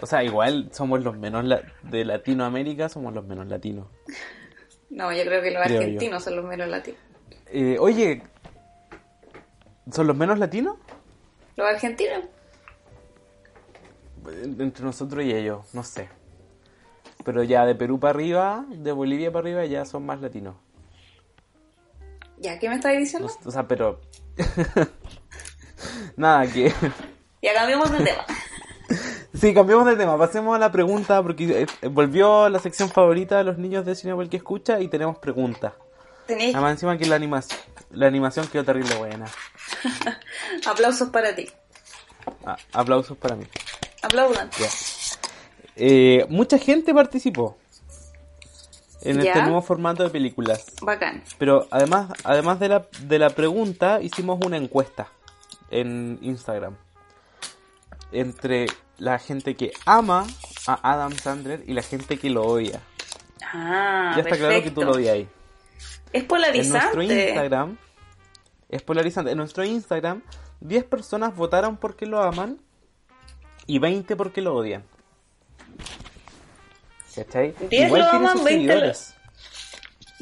O sea, igual somos los menos de Latinoamérica, somos los menos latinos. No, yo creo que los argentinos son los menos latinos. Eh, oye, ¿son los menos latinos? ¿Los argentinos? Entre nosotros y ellos, no sé. Pero ya de Perú para arriba, de Bolivia para arriba, ya son más latinos. ¿Ya qué me estáis diciendo? O sea, pero... Nada, que... Ya cambiamos de tema. Sí, cambiamos de tema. Pasemos a la pregunta porque eh, volvió la sección favorita de los niños de Cine que escucha y tenemos preguntas. ¿Tenéis? Además, encima que la animación, la animación quedó terrible buena. aplausos para ti. Ah, aplausos para mí. Aplaudan. Eh, mucha gente participó en este nuevo formato de películas. Bacán. Pero además, además de la, de la pregunta, hicimos una encuesta en Instagram. Entre la gente que ama a Adam Sandler y la gente que lo odia. Ah, ya está claro que tú lo odias ahí. Es polarizante. En nuestro Instagram, es polarizante. En nuestro Instagram, 10 personas votaron porque lo aman y 20 porque lo odian. ¿Cachai? 10 lo aman, 20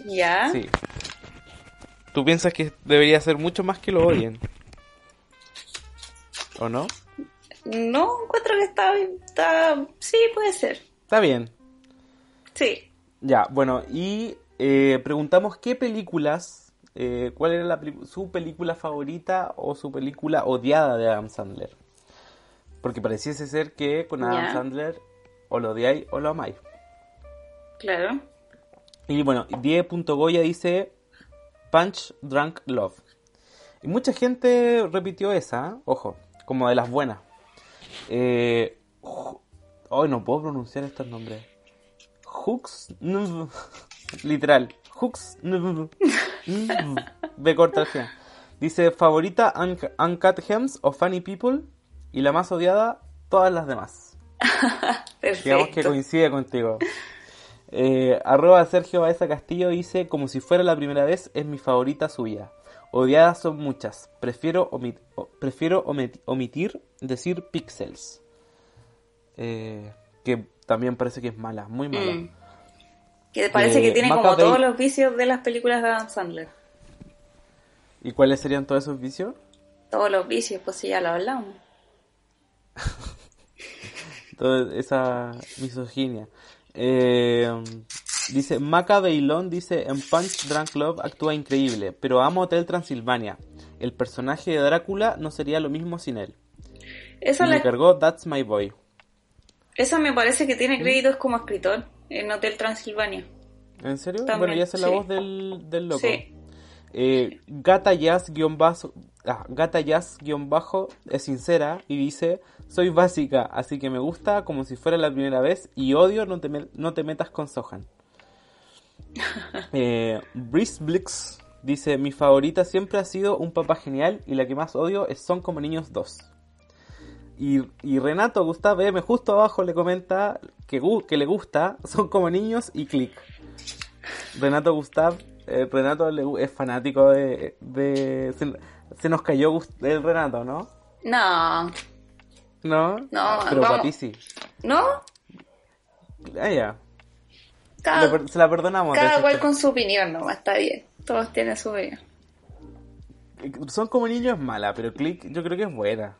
¿Ya? Sí. ¿Tú piensas que debería ser mucho más que lo odien? ¿O no? No, encuentro que está, está... Sí, puede ser. Está bien. Sí. Ya, bueno, y eh, preguntamos qué películas, eh, cuál era su película favorita o su película odiada de Adam Sandler. Porque pareciese ser que con Adam Sandler o lo odiáis o lo amáis. Claro. Y bueno, Die.goya dice Punch Drunk Love. Y mucha gente repitió esa, ¿eh? ojo, como de las buenas. Eh, hoy no puedo pronunciar estos nombres. Hooks. Literal. Hooks. B corta Dice favorita Uncut Gems o Funny People. Y la más odiada, todas las demás. Digamos que coincide contigo. Eh, arroba Sergio Baeza Castillo dice, como si fuera la primera vez, es mi favorita suya. Odiadas son muchas. Prefiero, prefiero omitir decir pixels. Eh, que también parece que es mala, muy mala. Mm. Que parece que eh, tiene como todos los vicios de las películas de Adam Sandler. ¿Y cuáles serían todos esos vicios? Todos los vicios, pues si ya lo hablamos. Toda esa misoginia. Eh, dice, Maca Bailón dice, en Punch Drunk Love actúa increíble, pero amo Hotel Transilvania. El personaje de Drácula no sería lo mismo sin él. Esa y le cargó That's My Boy. Esa me parece que tiene créditos como escritor en Hotel Transilvania. ¿En serio? bueno, ya es la voz del, del loco. Sí. Eh, Gata Jazz guion bajo, ah, Gata Jazz guion bajo es sincera y dice soy básica, así que me gusta como si fuera la primera vez y odio no te, no te metas con Sohan. eh, Brice Blix dice mi favorita siempre ha sido un papá genial y la que más odio es Son como niños 2. Y, y Renato Gustav M justo abajo le comenta que, que le gusta Son como niños y click. Renato Gustav eh, Renato es fanático de... se, nos cayó el Renato, ¿no? No. ¿No? No, Pero para ti sí. ¿No? Ah, ya. se la perdonamos. Cada cual con su opinión, no, está bien. Todos tienen su opinión. Son como niños mala, pero Click yo creo que es buena.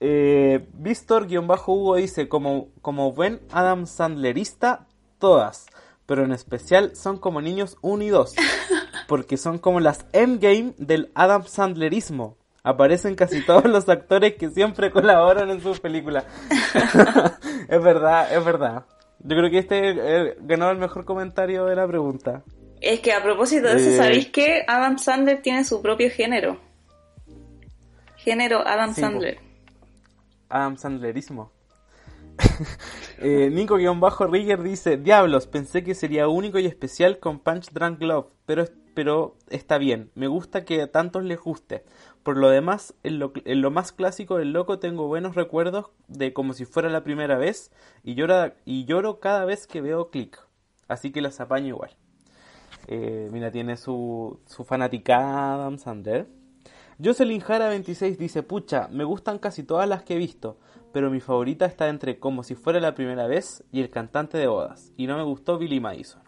Eh, Víctor-Hugo dice, como, como buen Adam Sandlerista, todas pero en especial son como niños 1 y 2, porque son como las endgame del Adam Sandlerismo. Aparecen casi todos los actores que siempre colaboran en sus películas. es verdad, es verdad. Yo creo que este eh, ganó el mejor comentario de la pregunta. Es que a propósito de eso, eh, ¿sabéis que Adam Sandler tiene su propio género? Género Adam Sandler. Adam Sandlerismo. eh, Nico-Rigger dice, Diablos, pensé que sería único y especial con Punch Drunk Love, pero, pero está bien, me gusta que a tantos les guste. Por lo demás, en lo, más clásico del loco tengo buenos recuerdos de como si fuera la primera vez y, llora, y lloro cada vez que veo Click. Así que los apaño igual. Eh, mira, tiene su, su fanaticada Adam Sander. Jocelyn Jara 26 dice, pucha, me gustan casi todas las que he visto pero mi favorita está entre Como si fuera la primera vez y El cantante de bodas, y no me gustó Billy Madison.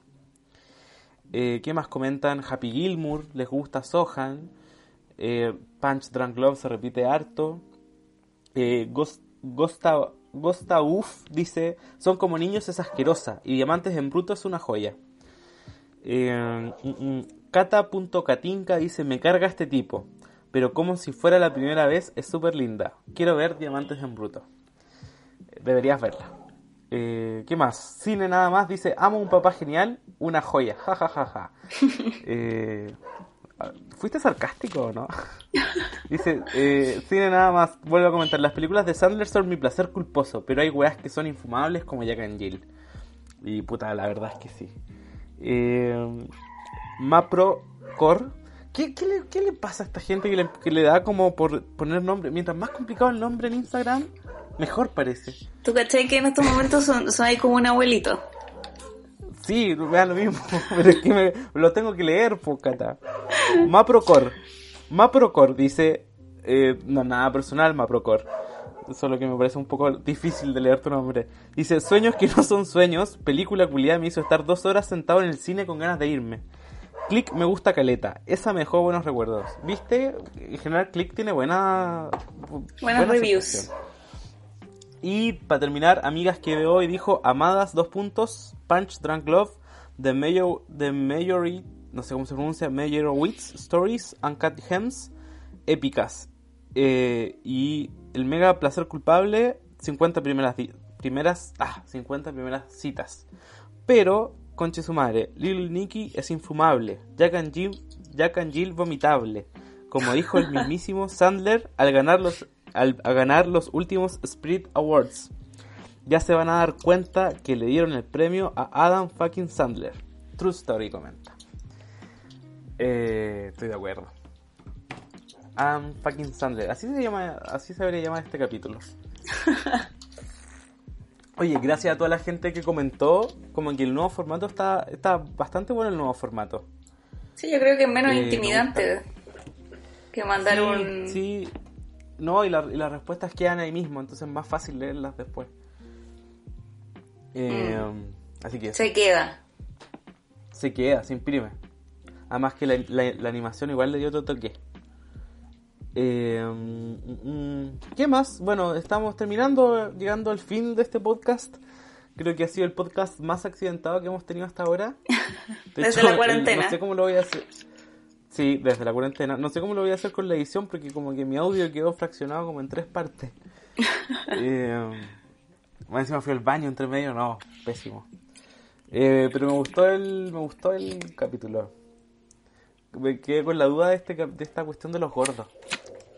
Eh, ¿Qué más comentan? Happy Gilmour, les gusta Sohan, eh, Punch Drunk Love se repite harto, eh, Ghost, Gosta, Uff dice, son como niños es asquerosa y Diamantes en Bruto es una joya. Eh, mm, mm, Kata.katinka dice, me carga este tipo pero como si fuera la primera vez, es súper linda. Quiero ver Diamantes en Bruto. Deberías verla. Eh, ¿Qué más? Cine nada más dice, amo un papá genial, una joya, ja ja ja ja. Eh, ¿Fuiste sarcástico o no? dice, eh, cine nada más, vuelvo a comentar, las películas de Sandler son mi placer culposo, pero hay weas que son infumables como Jack and Jill. Y puta, la verdad es que sí. Eh, Mapro Core ¿Qué, le, pasa a esta gente que le, da como por poner nombre? Mientras más complicado el nombre en Instagram, mejor parece. ¿Tú caché que en estos momentos son, son ahí como un abuelito? Sí, vean lo mismo, pero es que me, lo tengo que leer, pocata. Maprocor. Maprocor dice, eh, no, nada personal, Maprocor. Solo que me parece un poco difícil de leer tu nombre. Dice, sueños que no son sueños, película culiada me hizo estar dos horas sentado en el cine con ganas de irme. Click me gusta caleta. Esa me dejó buenos recuerdos. ¿Viste? En general, Click tiene buena. Buenas reviews. Y para terminar, amigas que veo hoy dijo: Amadas, dos puntos. Punch Drunk Love. The Mayor. The Majory. No sé cómo se pronuncia. Major Wits Stories. Uncut Gems. Épicas. Eh, y el mega placer culpable. 50 primeras. Primeras. Ah, 50 primeras citas. Pero conche su madre. Lil Nicky es infumable. Jack and, Jill, Jack and Jill vomitable. Como dijo el mismísimo Sandler al ganar los, al, ganar los últimos Spirit Awards. Ya se van a dar cuenta que le dieron el premio a Adam fucking Sandler. True Story comenta. Eh, estoy de acuerdo. Adam fucking Sandler. Así se llama, así se debería llamar este capítulo. Oye, gracias a toda la gente que comentó, como que el nuevo formato está, está bastante bueno el nuevo formato. Sí, yo creo que es menos eh, intimidante que mandar un... Sí, no, y, las respuestas quedan ahí mismo, entonces es más fácil leerlas después. Eh, mm. Así que... Se queda. Se queda, se imprime. Además que la, la animación igual le dio otro toque. Eh, mm, mm, ¿Qué más? Bueno, estamos terminando, llegando al fin de este podcast. Creo que ha sido el podcast más accidentado que hemos tenido hasta ahora. desde la cuarentena. no sé cómo lo voy a hacer. Sí, desde la cuarentena. No sé cómo lo voy a hacer con la edición porque como que mi audio quedó fraccionado como en tres partes. eh, encima fui al baño entre medio, no, pésimo. Eh, pero me gustó el, me gustó el capítulo. Me quedé con la duda de, este, de esta cuestión de los gordos.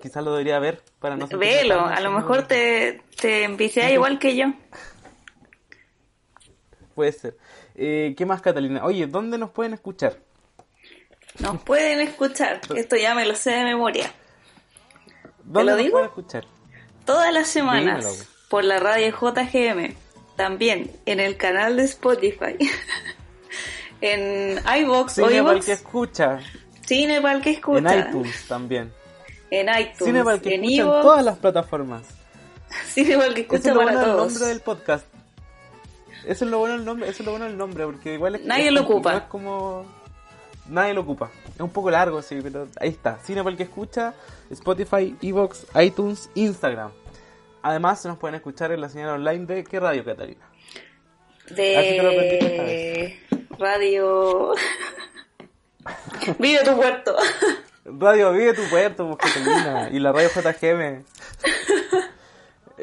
Quizás lo debería ver para no Velo, a lo mejor te, te igual que yo. Puede ser. Eh, ¿Qué más, Catalina? Oye, ¿dónde nos pueden escuchar? Nos pueden escuchar. Esto ya me lo sé de memoria. ¿Dónde lo nos pueden escuchar? Todas las semanas por la radio JGM. También en el canal de Spotify. en Cine o para el que escucha. Cine para el que escucha. En iTunes también. En iTunes. En todas las plataformas. Cine para el que escucha es para todos. el nombre del podcast. Eso es lo bueno el nombre, eso es lo bueno el nombre, porque igual es Nadie lo ocupa. es como nadie lo ocupa. Es un poco largo, sí, pero ahí está. Cine para el que escucha, Spotify, Evox, iTunes, Instagram. Además, se nos pueden escuchar en la señal online de ¿qué radio, Catalina? De Radio Vive tu puerto. Radio Vive tu puerto, pues, Catalina. Y la radio JGM.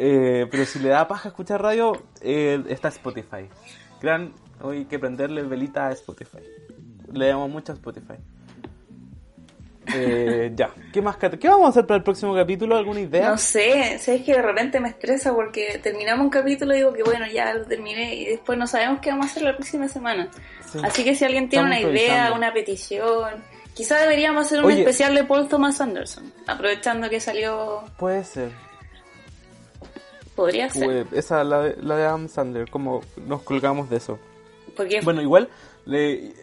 Eh, pero si le da paja escuchar radio, eh, está Spotify. Gran, hoy hay que prenderle velita a Spotify. Le damos mucho a Spotify. Eh, ya, ¿qué más? ¿Qué vamos a hacer para el próximo capítulo? ¿Alguna idea? No sé, sé que de repente me estresa porque terminamos un capítulo y digo que bueno, ya lo terminé y después no sabemos qué vamos a hacer la próxima semana. Así que si alguien tiene una idea, una petición, quizá deberíamos hacer un especial de Paul Thomas Anderson, aprovechando que salió... Puede ser. Podría ser. esa, la de, la de Adam Sandler, como nos colgamos de eso. Bueno, igual en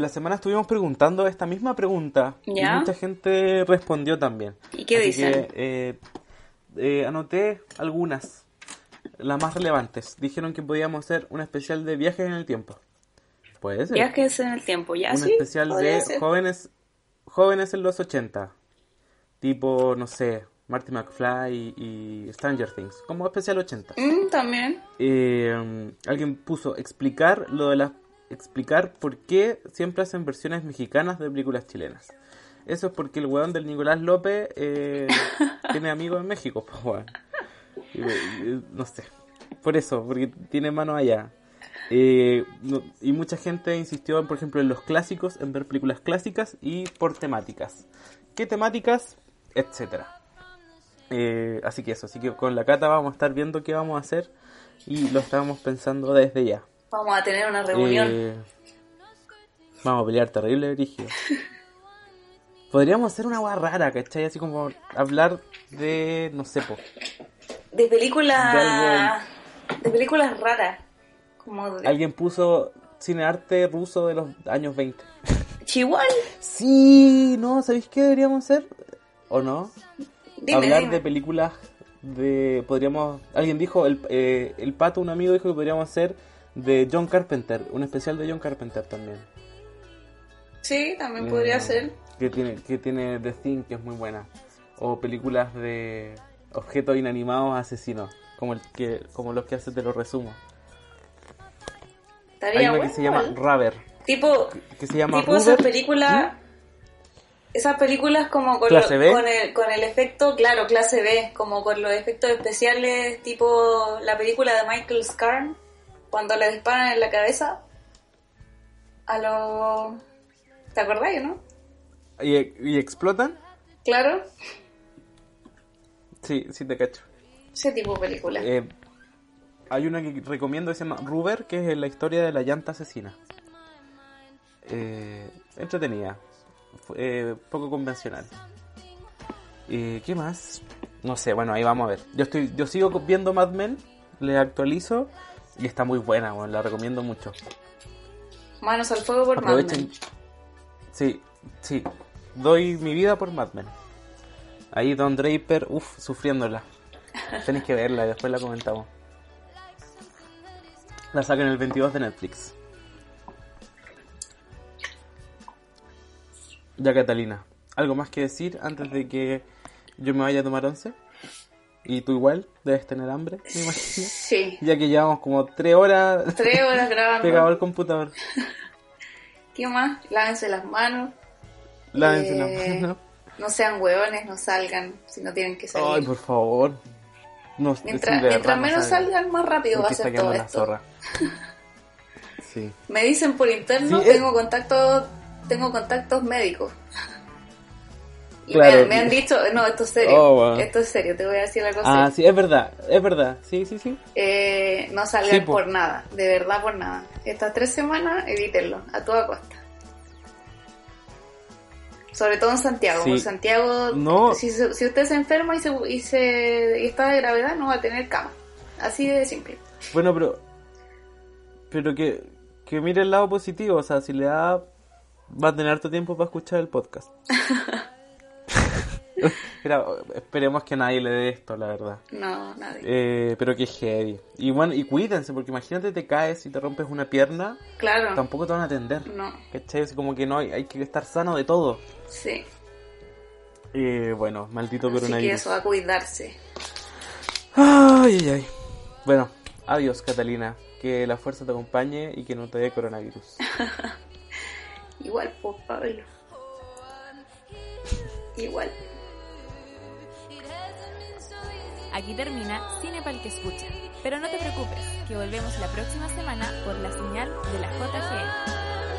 la semana estuvimos preguntando esta misma pregunta y mucha gente respondió también. ¿Y qué dicen? Eh, eh, anoté algunas, las más relevantes. Dijeron que podíamos hacer un especial de viajes en el tiempo. Puede ser. Viajes en el tiempo, ya un especial de jóvenes jóvenes en los 80. Tipo, no sé, Marty McFly y, Stranger Things, como especial 80. Mm, también. Eh, alguien puso explicar lo de las explicar por qué siempre hacen versiones mexicanas de películas chilenas. Eso es porque el weón del Nicolás López eh, tiene amigos en México, pues no sé. Por eso, porque tiene mano allá. Eh, y mucha gente insistió, por ejemplo, en los clásicos, en ver películas clásicas y por temáticas. ¿Qué temáticas? Etcétera. Eh, así que eso, así que con la cata vamos a estar viendo qué vamos a hacer y lo estábamos pensando desde ya. Vamos a tener una reunión. Eh, vamos a pelear terrible, Brigio. Podríamos hacer una agua rara, ¿cachai? Así como hablar de, no sé, po. De películas... De, películas raras. Alguien puso cine arte ruso de los años 20. ¿Chihuahua? Sí, no, ¿sabéis qué deberíamos hacer? ¿O no? hablar de películas de podríamos alguien dijo el, eh, el pato un amigo dijo que podríamos hacer de John Carpenter, un especial de John Carpenter también. Sí, también podría mm, ser. Que tiene, que tiene The Thing, que es muy buena. O películas de objetos inanimados asesinos, como el que como los que hace te lo resumo. Hay una que se llama Rubber. Tipo, que, se llama tipo esas películas esas películas como con, con, el, con el efecto, claro, clase B, como con los efectos especiales, tipo la película de Michael Scarn, cuando le disparan en la cabeza a los... ¿Te acordáis, no? ¿Y, explotan? Claro. Sí, sí te cacho. Ese tipo de película. Eh, hay una que recomiendo que se llama Ruber, que es la historia de la llanta asesina. Eh, entretenida. Eh, poco convencional. ¿Y qué más? No sé, bueno, ahí vamos a ver. Yo estoy yo sigo viendo Mad Men, le actualizo y está muy buena, bueno, la recomiendo mucho. Manos al fuego por Mad Men. Sí, sí. Doy mi vida por Mad Men. Ahí Don Draper, uff, sufriéndola. Tenéis que verla y después la comentamos. La sacan el 22 de Netflix. Ya Catalina, ¿algo más que decir antes de que yo me vaya a tomar once? ¿Y tú igual? Debes tener hambre, me imagino. Sí. Ya que llevamos como tres horas, tres horas grabando. pegado al computador. ¿Qué más? Lávense las manos. Lávense las eh, manos. No sean hueones, no salgan si no tienen que salir. Ay, por favor. Mientras, menos salgan, más rápido va a ser todo esto. Zorra. Sí. Me dicen por interno, tengo contactos tengo contactos médicos. Y me, han dicho, no, esto es serio, oh, esto es serio, te voy a decir la cosa. Ah, sí, es verdad, es verdad, sí, sí, sí. Eh, no salgan por nada, de verdad por nada. Estas tres semanas, evítenlo, a toda costa. Sobre todo en Santiago, en Santiago, no. si, si, usted se enferma y, se, y, se, y está de gravedad, no va a tener cama. Así de simple. Bueno, pero pero que, que mire el lado positivo, o sea, si le da, va a tener harto tiempo para escuchar el podcast. Mira, esperemos que nadie le dé esto, la verdad. No, nadie. Eh, pero que heavy. Y bueno, y cuídense, porque imagínate te caes y te rompes una pierna. Claro. Tampoco te van a atender. No. ¿Cachai? Es como que no hay, hay que estar sano de todo. Sí. Eh, bueno, maldito Así coronavirus. Que eso, a cuidarse. Ay, ay, ay. Bueno, adiós, Catalina que la fuerza te acompañe y que no te dé coronavirus. Igual, pues, Pablo. Igual. Aquí termina Cine para el que escucha. Pero no te preocupes, que volvemos la próxima semana por la señal de la JGN.